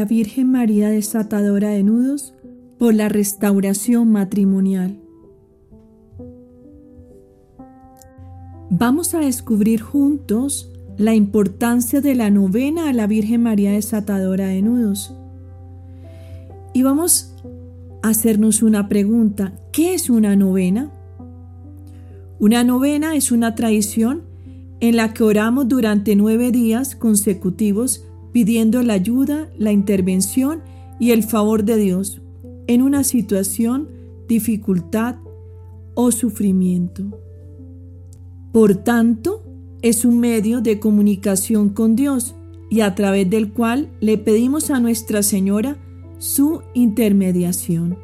La Virgen María desatadora de nudos por la restauración matrimonial. Vamos a descubrir juntos la importancia de la novena a la Virgen María desatadora de nudos. Y vamos a hacernos una pregunta. ¿Qué es una novena? Una novena es una tradición en la que oramos durante nueve días consecutivos pidiendo la ayuda, la intervención y el favor de Dios en una situación, dificultad o sufrimiento. Por tanto, es un medio de comunicación con Dios y a través del cual le pedimos a Nuestra Señora su intermediación.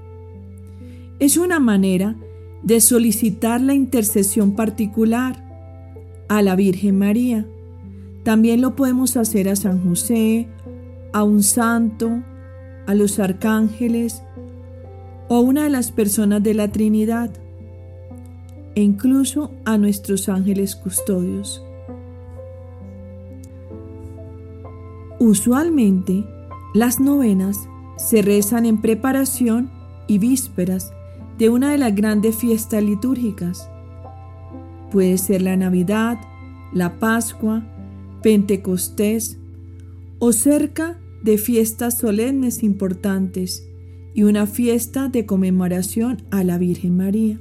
Es una manera de solicitar la intercesión particular a la Virgen María. También lo podemos hacer a San José, a un santo, a los arcángeles o a una de las personas de la Trinidad e incluso a nuestros ángeles custodios. Usualmente, las novenas se rezan en preparación y vísperas de una de las grandes fiestas litúrgicas Puede ser la Navidad, la Pascua, Pentecostés o cerca de fiestas solemnes importantes y una fiesta de conmemoración a la Virgen María.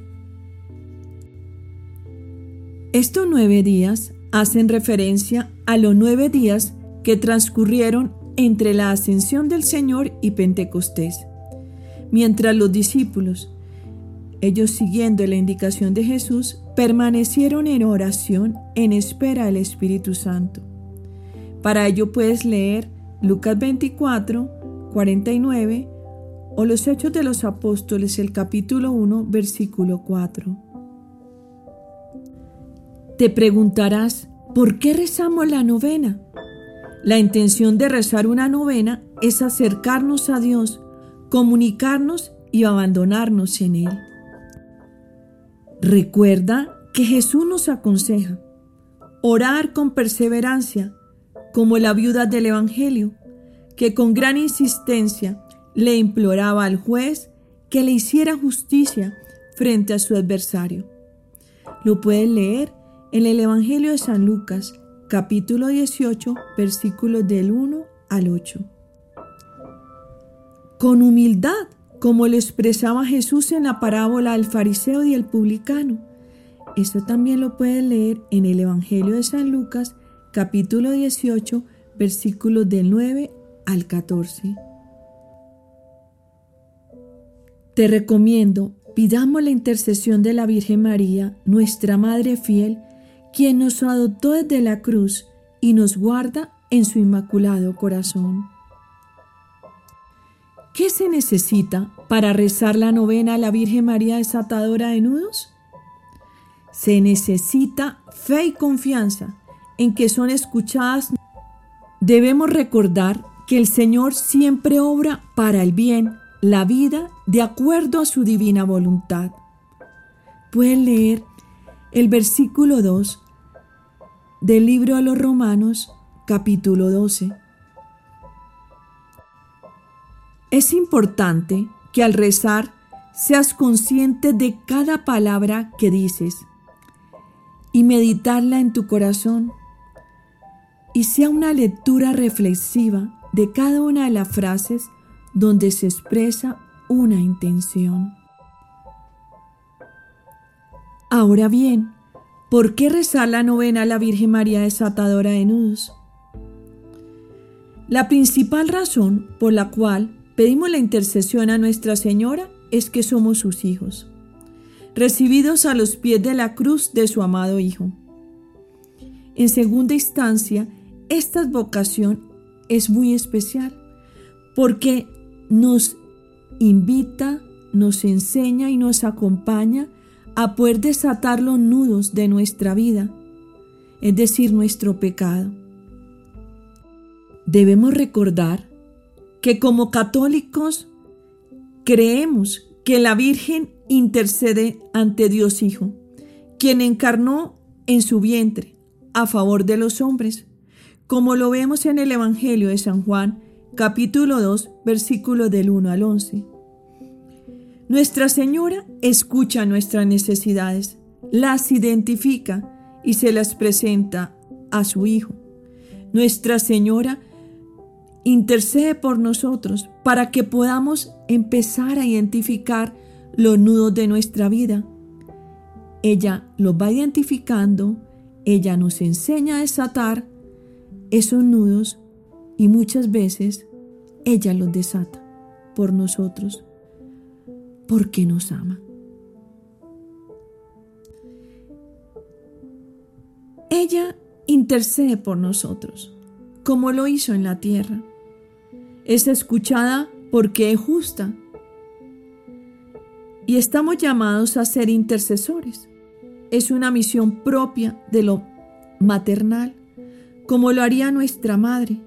Estos nueve días hacen referencia a los nueve días que transcurrieron entre la ascensión del Señor y Pentecostés, mientras los discípulos, ellos siguiendo la indicación de Jesús, permanecieron en oración en espera del Espíritu Santo. Para ello puedes leer Lucas 24, 49 o los Hechos de los Apóstoles, el capítulo 1, versículo 4. Te preguntarás, ¿por qué rezamos la novena? La intención de rezar una novena es acercarnos a Dios, comunicarnos y abandonarnos en Él. Recuerda que Jesús nos aconseja orar con perseverancia, como la viuda del Evangelio, que con gran insistencia le imploraba al juez que le hiciera justicia frente a su adversario. Lo puedes leer en el Evangelio de San Lucas, capítulo 18, versículos del 1 al 8. Con humildad como lo expresaba Jesús en la parábola del fariseo y el publicano. Esto también lo pueden leer en el Evangelio de San Lucas, capítulo 18, versículos del 9 al 14. Te recomiendo, pidamos la intercesión de la Virgen María, nuestra Madre fiel, quien nos adoptó desde la cruz y nos guarda en su inmaculado corazón. ¿Qué se necesita para rezar la novena a la Virgen María desatadora de nudos? Se necesita fe y confianza en que son escuchadas. Debemos recordar que el Señor siempre obra para el bien, la vida, de acuerdo a su divina voluntad. Pueden leer el versículo 2 del libro a los Romanos, capítulo 12. Es importante que al rezar seas consciente de cada palabra que dices y meditarla en tu corazón y sea una lectura reflexiva de cada una de las frases donde se expresa una intención. Ahora bien, ¿por qué rezar la novena a la Virgen María desatadora de nudos? La principal razón por la cual pedimos la intercesión a Nuestra Señora es que somos sus hijos, recibidos a los pies de la cruz de su amado Hijo. En segunda instancia, esta vocación es muy especial porque nos invita, nos enseña y nos acompaña a poder desatar los nudos de nuestra vida, es decir, nuestro pecado. Debemos recordar que como católicos creemos que la Virgen intercede ante Dios Hijo, quien encarnó en su vientre a favor de los hombres, como lo vemos en el Evangelio de San Juan, capítulo 2, versículos del 1 al 11. Nuestra Señora escucha nuestras necesidades, las identifica y se las presenta a su Hijo. Nuestra Señora intercede por nosotros para que podamos empezar a identificar los nudos de nuestra vida. Ella los va identificando, ella nos enseña a desatar esos nudos y muchas veces ella los desata por nosotros porque nos ama. Ella intercede por nosotros, como lo hizo en la tierra. Es escuchada porque es justa. Y estamos llamados a ser intercesores. Es una misión propia de lo maternal, como lo haría nuestra madre.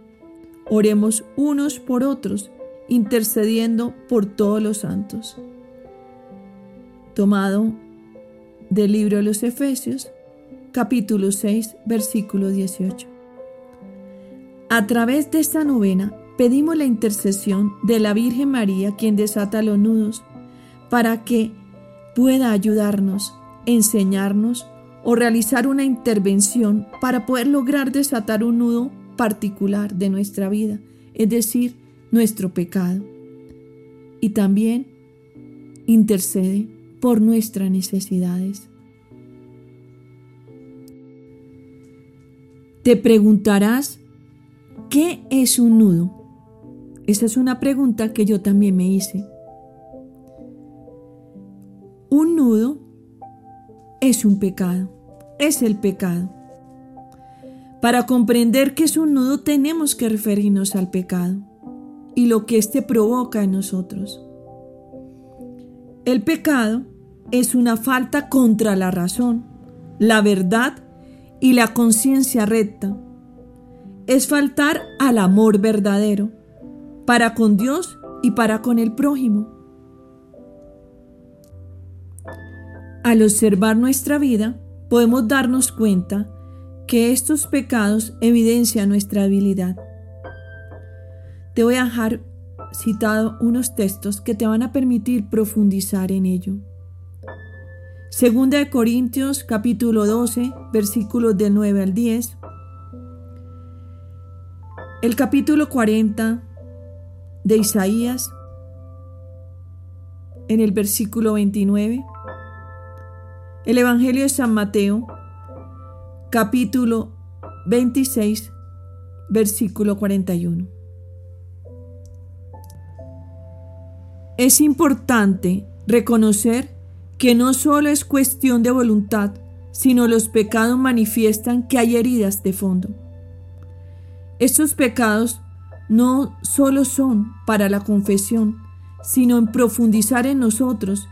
Oremos unos por otros, intercediendo por todos los santos. Tomado del libro de los Efesios, capítulo 6, versículo 18. A través de esta novena pedimos la intercesión de la Virgen María, quien desata los nudos, para que pueda ayudarnos, enseñarnos o realizar una intervención para poder lograr desatar un nudo particular de nuestra vida, es decir, nuestro pecado. Y también intercede por nuestras necesidades. Te preguntarás, ¿qué es un nudo? Esa es una pregunta que yo también me hice. Un nudo es un pecado, es el pecado. Para comprender qué es un nudo tenemos que referirnos al pecado y lo que éste provoca en nosotros. El pecado es una falta contra la razón, la verdad y la conciencia recta. Es faltar al amor verdadero para con Dios y para con el prójimo. Al observar nuestra vida, podemos darnos cuenta que estos pecados evidencian nuestra habilidad. Te voy a dejar citado unos textos que te van a permitir profundizar en ello. Segunda de Corintios capítulo 12 versículos del 9 al 10. El capítulo 40 de Isaías en el versículo 29. El Evangelio de San Mateo capítulo 26 versículo 41. Es importante reconocer que no solo es cuestión de voluntad, sino los pecados manifiestan que hay heridas de fondo. Estos pecados no solo son para la confesión, sino en profundizar en nosotros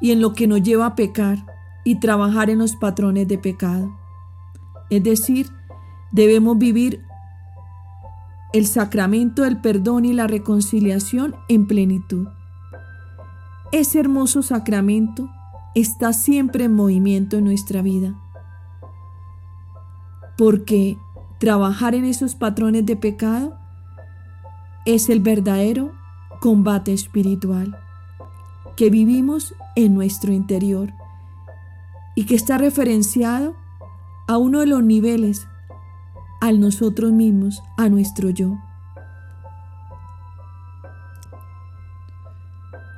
y en lo que nos lleva a pecar y trabajar en los patrones de pecado. Es decir, debemos vivir el sacramento del perdón y la reconciliación en plenitud. Ese hermoso sacramento está siempre en movimiento en nuestra vida. Porque trabajar en esos patrones de pecado es el verdadero combate espiritual que vivimos en nuestro interior y que está referenciado a uno de los niveles, al nosotros mismos, a nuestro yo.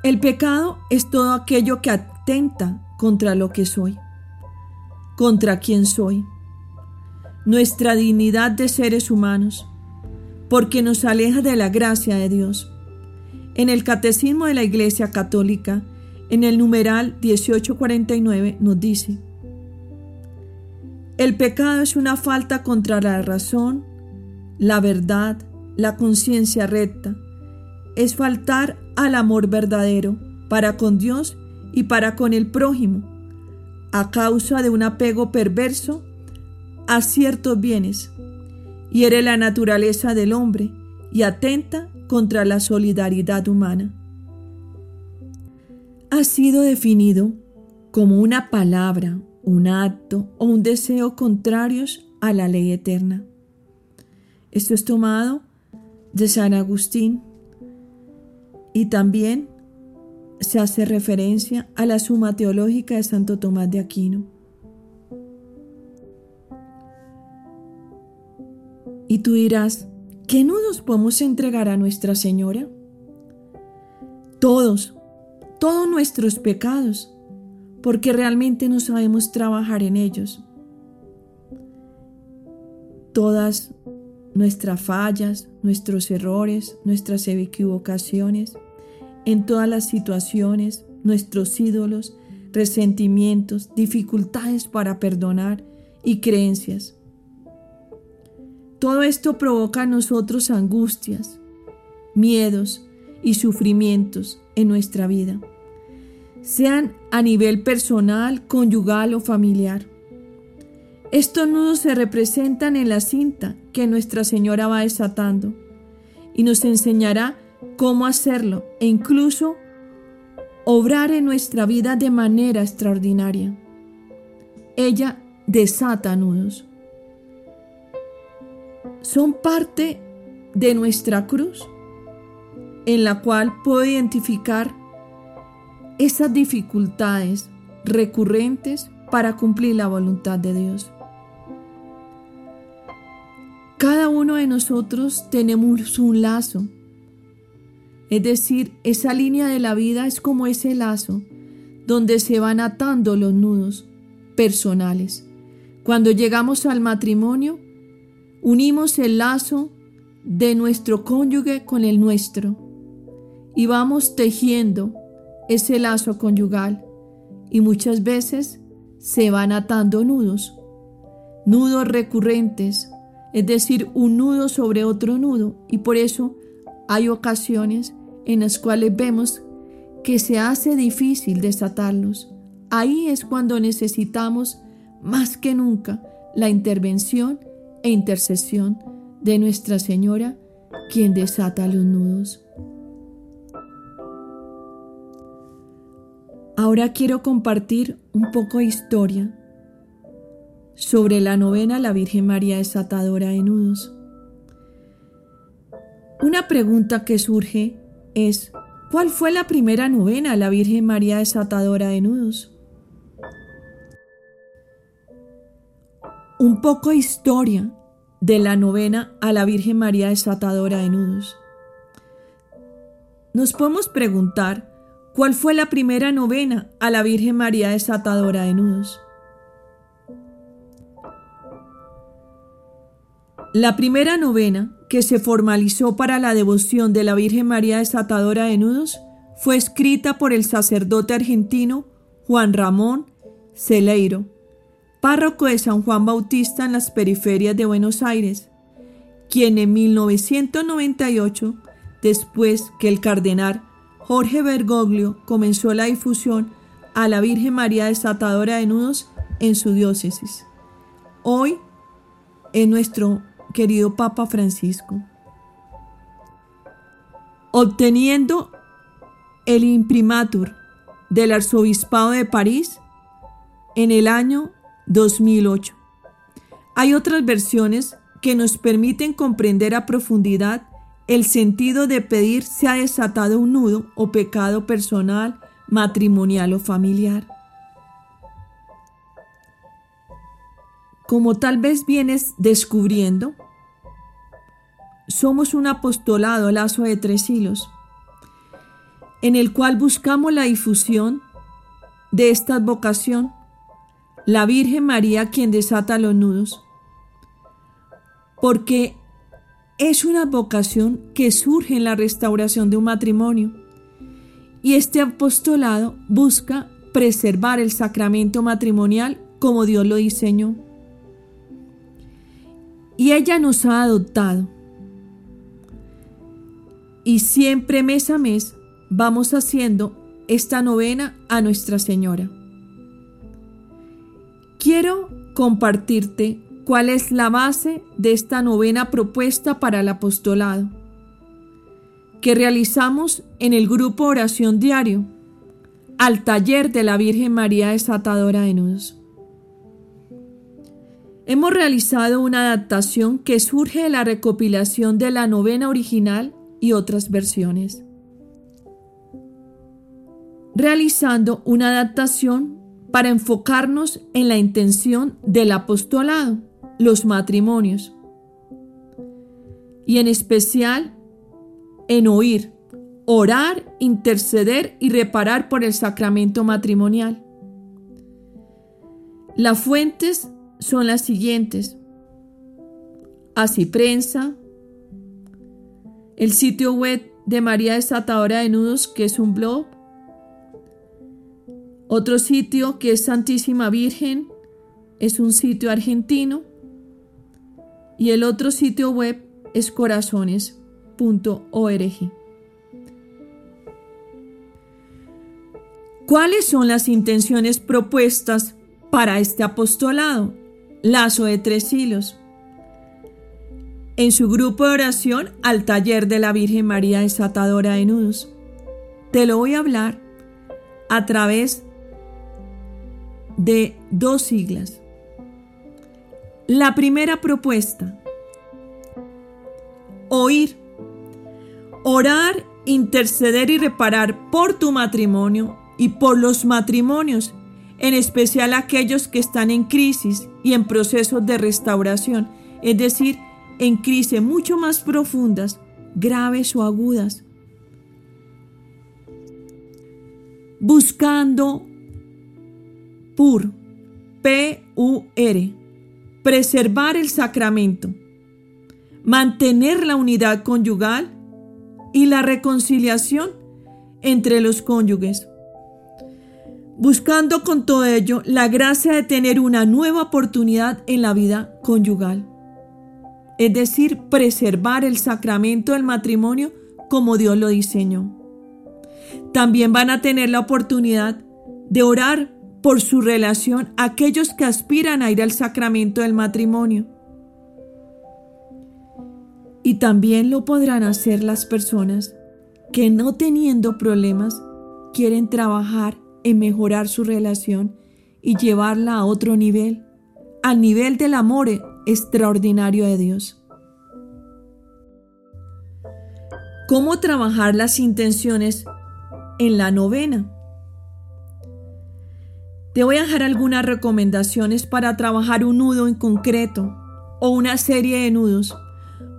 El pecado es todo aquello que atenta contra lo que soy, contra quien soy, nuestra dignidad de seres humanos, porque nos aleja de la gracia de Dios. En el Catecismo de la Iglesia Católica, en el numeral 1849, nos dice, el pecado es una falta contra la razón, la verdad, la conciencia recta, es faltar al amor verdadero para con Dios y para con el prójimo, a causa de un apego perverso a ciertos bienes, hiere la naturaleza del hombre y atenta contra la solidaridad humana. Ha sido definido como una palabra, un acto o un deseo contrarios a la ley eterna. Esto es tomado de San Agustín y también se hace referencia a la suma teológica de Santo Tomás de Aquino. Y tú dirás, ¿qué nudos podemos entregar a Nuestra Señora? Todos, todos nuestros pecados, porque realmente no sabemos trabajar en ellos. Todas nuestras fallas, nuestros errores, nuestras equivocaciones, en todas las situaciones, nuestros ídolos, resentimientos, dificultades para perdonar y creencias. Todo esto provoca en nosotros angustias, miedos y sufrimientos en nuestra vida sean a nivel personal, conyugal o familiar. Estos nudos se representan en la cinta que Nuestra Señora va desatando y nos enseñará cómo hacerlo e incluso obrar en nuestra vida de manera extraordinaria. Ella desata nudos. Son parte de nuestra cruz, en la cual puedo identificar esas dificultades recurrentes para cumplir la voluntad de Dios. Cada uno de nosotros tenemos un lazo. Es decir, esa línea de la vida es como ese lazo donde se van atando los nudos personales. Cuando llegamos al matrimonio, unimos el lazo de nuestro cónyuge con el nuestro y vamos tejiendo ese lazo conyugal y muchas veces se van atando nudos, nudos recurrentes, es decir, un nudo sobre otro nudo y por eso hay ocasiones en las cuales vemos que se hace difícil desatarlos. Ahí es cuando necesitamos más que nunca la intervención e intercesión de Nuestra Señora, quien desata los nudos. Ahora quiero compartir un poco de historia sobre la novena la Virgen María desatadora de nudos. Una pregunta que surge es, ¿cuál fue la primera novena la Virgen María desatadora de nudos? Un poco de historia de la novena a la Virgen María desatadora de nudos. Nos podemos preguntar ¿Cuál fue la primera novena a la Virgen María desatadora de nudos? La primera novena que se formalizó para la devoción de la Virgen María desatadora de nudos fue escrita por el sacerdote argentino Juan Ramón Celeiro, párroco de San Juan Bautista en las periferias de Buenos Aires, quien en 1998, después que el cardenal Jorge Bergoglio comenzó la difusión a la Virgen María desatadora de nudos en su diócesis. Hoy es nuestro querido Papa Francisco. Obteniendo el imprimatur del Arzobispado de París en el año 2008. Hay otras versiones que nos permiten comprender a profundidad el sentido de pedir se ha desatado un nudo o pecado personal, matrimonial o familiar. Como tal vez vienes descubriendo, somos un apostolado lazo de tres hilos, en el cual buscamos la difusión de esta vocación, la Virgen María quien desata los nudos, porque es una vocación que surge en la restauración de un matrimonio. Y este apostolado busca preservar el sacramento matrimonial como Dios lo diseñó. Y ella nos ha adoptado. Y siempre mes a mes vamos haciendo esta novena a Nuestra Señora. Quiero compartirte cuál es la base de esta novena propuesta para el apostolado, que realizamos en el grupo Oración Diario, al taller de la Virgen María Desatadora de Nudos. Hemos realizado una adaptación que surge de la recopilación de la novena original y otras versiones. Realizando una adaptación para enfocarnos en la intención del apostolado, los matrimonios, y en especial en oír, orar, interceder y reparar por el sacramento matrimonial. Las fuentes son las siguientes. Así prensa, el sitio web de María Desatadora de Nudos, que es un blog, otro sitio que es Santísima Virgen, es un sitio argentino, y el otro sitio web es corazones.org. ¿Cuáles son las intenciones propuestas para este apostolado? Lazo de tres hilos. En su grupo de oración al taller de la Virgen María desatadora de nudos. Te lo voy a hablar a través de dos siglas. La primera propuesta, oír, orar, interceder y reparar por tu matrimonio y por los matrimonios, en especial aquellos que están en crisis y en procesos de restauración, es decir, en crisis mucho más profundas, graves o agudas. Buscando. PUR, P-U-R, preservar el sacramento, mantener la unidad conyugal y la reconciliación entre los cónyuges buscando con todo ello la gracia de tener una nueva oportunidad en la vida conyugal. Es decir, preservar el sacramento del matrimonio como Dios lo diseñó. También van a tener la oportunidad de orar por su relación aquellos que aspiran a ir al sacramento del matrimonio. Y también lo podrán hacer las personas que no teniendo problemas quieren trabajar en mejorar su relación y llevarla a otro nivel, al nivel del amor extraordinario de Dios. ¿Cómo trabajar las intenciones en la novena? Te voy a dejar algunas recomendaciones para trabajar un nudo en concreto o una serie de nudos,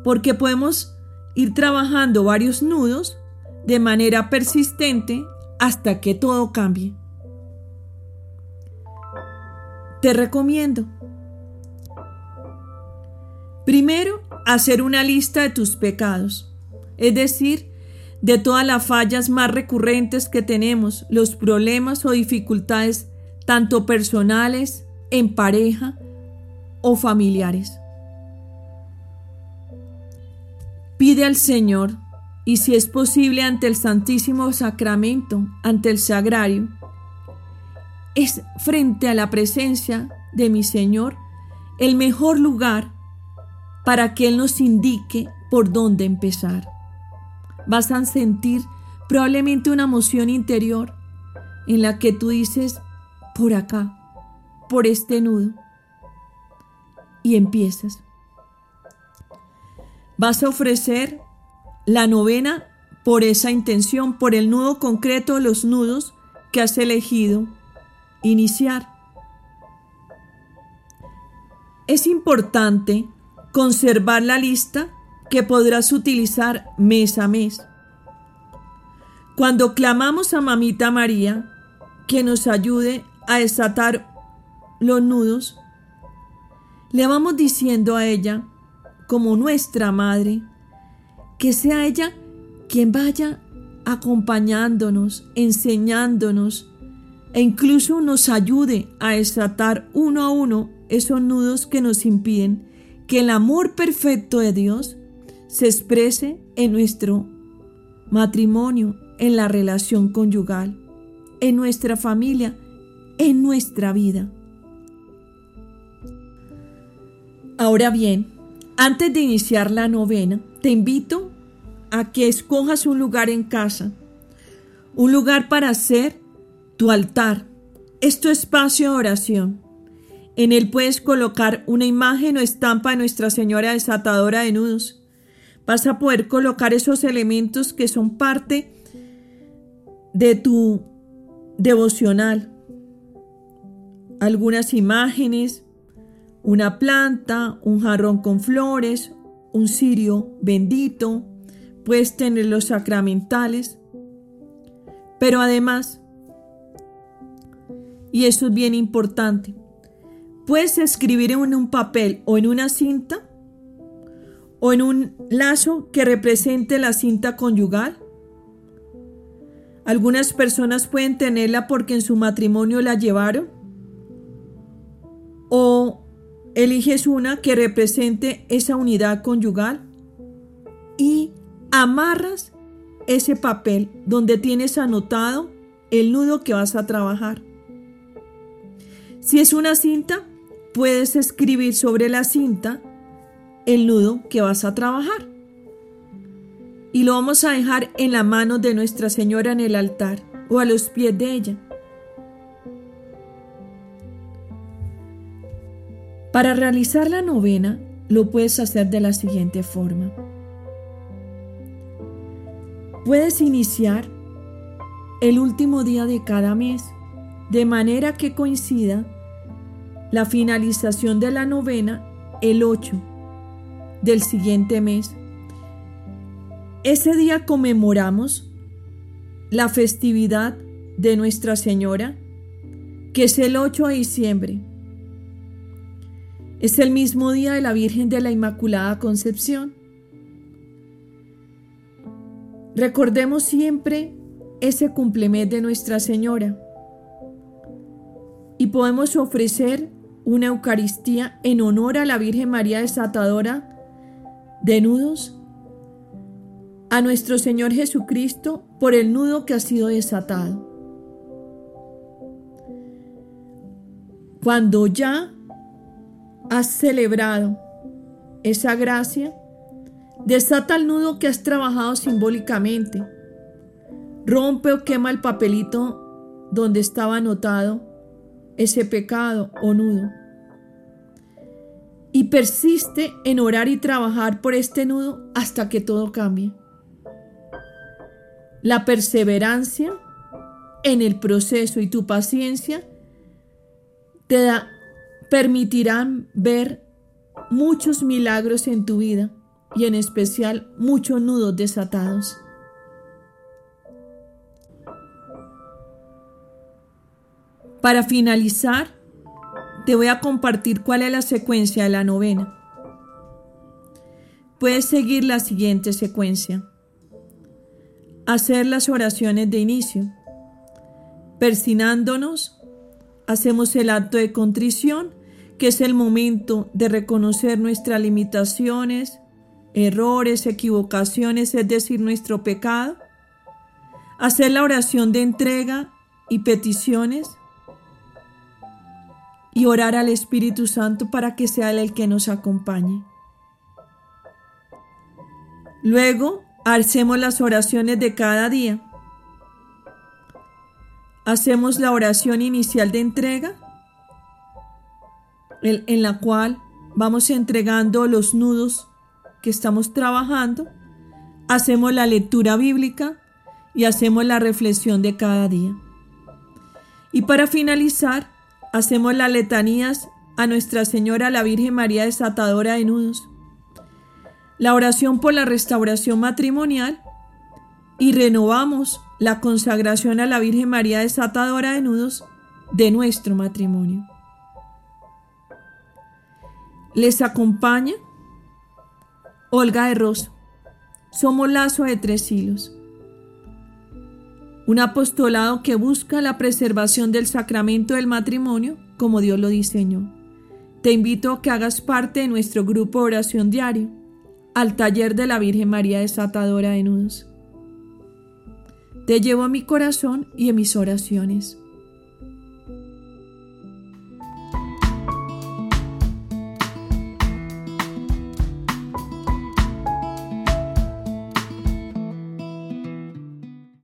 porque podemos ir trabajando varios nudos de manera persistente hasta que todo cambie. Te recomiendo. Primero, hacer una lista de tus pecados, es decir, de todas las fallas más recurrentes que tenemos, los problemas o dificultades, tanto personales, en pareja o familiares. Pide al Señor y si es posible ante el Santísimo Sacramento, ante el Sagrario, es frente a la presencia de mi Señor el mejor lugar para que Él nos indique por dónde empezar. Vas a sentir probablemente una emoción interior en la que tú dices, por acá, por este nudo, y empiezas. Vas a ofrecer la novena, por esa intención, por el nudo concreto los nudos que has elegido iniciar. Es importante conservar la lista que podrás utilizar mes a mes. Cuando clamamos a Mamita María que nos ayude a desatar los nudos, le vamos diciendo a ella, como nuestra madre, que sea ella quien vaya acompañándonos, enseñándonos e incluso nos ayude a desatar uno a uno esos nudos que nos impiden que el amor perfecto de Dios se exprese en nuestro matrimonio, en la relación conyugal, en nuestra familia, en nuestra vida. Ahora bien, antes de iniciar la novena, te invito a que escojas un lugar en casa, un lugar para hacer tu altar, es tu espacio de oración. En él puedes colocar una imagen o estampa de Nuestra Señora desatadora de nudos. Vas a poder colocar esos elementos que son parte de tu devocional. Algunas imágenes, una planta, un jarrón con flores, un cirio bendito, puedes tener los sacramentales, pero además, y eso es bien importante, puedes escribir en un papel o en una cinta o en un lazo que represente la cinta conyugal. Algunas personas pueden tenerla porque en su matrimonio la llevaron. O eliges una que represente esa unidad conyugal y amarras ese papel donde tienes anotado el nudo que vas a trabajar. Si es una cinta, puedes escribir sobre la cinta el nudo que vas a trabajar. Y lo vamos a dejar en la mano de Nuestra Señora en el altar o a los pies de ella. Para realizar la novena lo puedes hacer de la siguiente forma. Puedes iniciar el último día de cada mes de manera que coincida la finalización de la novena el 8 del siguiente mes. Ese día conmemoramos la festividad de Nuestra Señora, que es el 8 de diciembre. Es el mismo día de la Virgen de la Inmaculada Concepción. Recordemos siempre ese cumplemes de Nuestra Señora y podemos ofrecer una Eucaristía en honor a la Virgen María desatadora de nudos, a nuestro Señor Jesucristo por el nudo que ha sido desatado. Cuando ya has celebrado esa gracia, desata el nudo que has trabajado simbólicamente. Rompe o quema el papelito donde estaba anotado ese pecado o nudo. Y persiste en orar y trabajar por este nudo hasta que todo cambie. La perseverancia en el proceso y tu paciencia te da, permitirán ver muchos milagros en tu vida y en especial muchos nudos desatados. Para finalizar, te voy a compartir cuál es la secuencia de la novena. Puedes seguir la siguiente secuencia. Hacer las oraciones de inicio. Persinándonos, hacemos el acto de contrición, que es el momento de reconocer nuestras limitaciones, errores, equivocaciones, es decir, nuestro pecado. Hacer la oración de entrega y peticiones y orar al Espíritu Santo para que sea Él el que nos acompañe. Luego, hacemos las oraciones de cada día. Hacemos la oración inicial de entrega, en la cual vamos entregando los nudos que estamos trabajando. Hacemos la lectura bíblica y hacemos la reflexión de cada día. Y para finalizar, Hacemos las letanías a Nuestra Señora la Virgen María desatadora de nudos, la oración por la restauración matrimonial y renovamos la consagración a la Virgen María desatadora de nudos de nuestro matrimonio. Les acompaña Olga de Rosa. Somos lazo de tres hilos un apostolado que busca la preservación del sacramento del matrimonio como Dios lo diseñó. Te invito a que hagas parte de nuestro grupo oración diario, al taller de la Virgen María desatadora de nudos. Te llevo a mi corazón y en mis oraciones.